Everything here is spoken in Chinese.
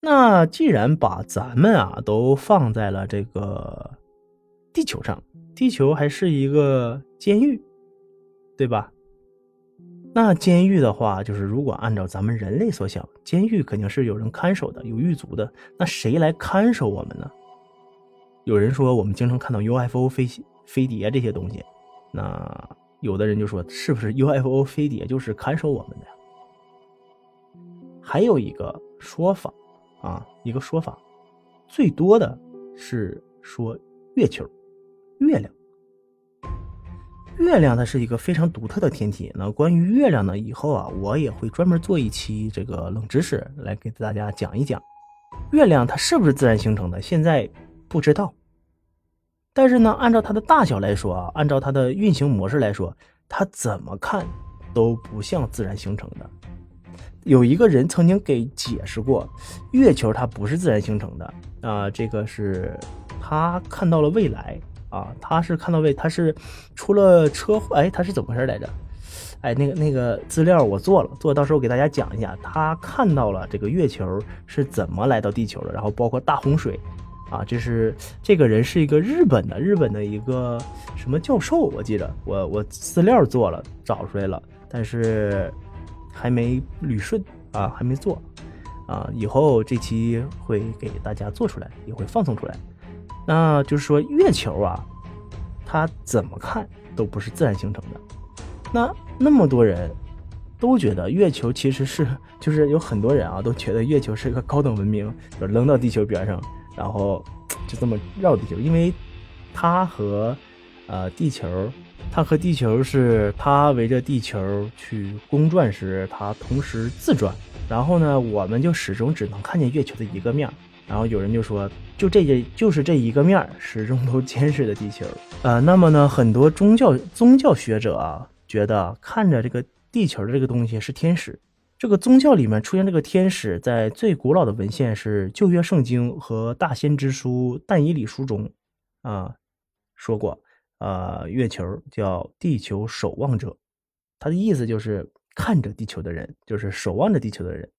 那既然把咱们啊都放在了这个地球上，地球还是一个监狱，对吧？那监狱的话，就是如果按照咱们人类所想，监狱肯定是有人看守的，有狱卒的。那谁来看守我们呢？有人说我们经常看到 UFO 飞飞碟这些东西，那有的人就说是不是 UFO 飞碟就是看守我们的呀？还有一个说法啊，一个说法，最多的是说月球、月亮。月亮它是一个非常独特的天体。那关于月亮呢，以后啊，我也会专门做一期这个冷知识来给大家讲一讲。月亮它是不是自然形成的？现在不知道。但是呢，按照它的大小来说啊，按照它的运行模式来说，它怎么看都不像自然形成的。有一个人曾经给解释过，月球它不是自然形成的啊，这个是他看到了未来。啊，他是看到未，他是出了车祸，哎，他是怎么回事来着？哎，那个那个资料我做了，做到时候给大家讲一下，他看到了这个月球是怎么来到地球的，然后包括大洪水，啊，这是这个人是一个日本的，日本的一个什么教授，我记得我我资料做了，找出来了，但是还没捋顺啊，还没做，啊，以后这期会给大家做出来，也会放送出来。那就是说，月球啊，它怎么看都不是自然形成的。那那么多人都觉得月球其实是，就是有很多人啊都觉得月球是一个高等文明，就扔到地球边上，然后就这么绕地球，因为它和呃地球，它和地球是它围着地球去公转时，它同时自转，然后呢，我们就始终只能看见月球的一个面。然后有人就说，就这些，就是这一个面儿，始终都监视着地球。呃，那么呢，很多宗教宗教学者啊，觉得看着这个地球的这个东西是天使。这个宗教里面出现这个天使，在最古老的文献是旧约圣经和大先知书但以理书中，啊，说过，呃，月球叫地球守望者，他的意思就是看着地球的人，就是守望着地球的人。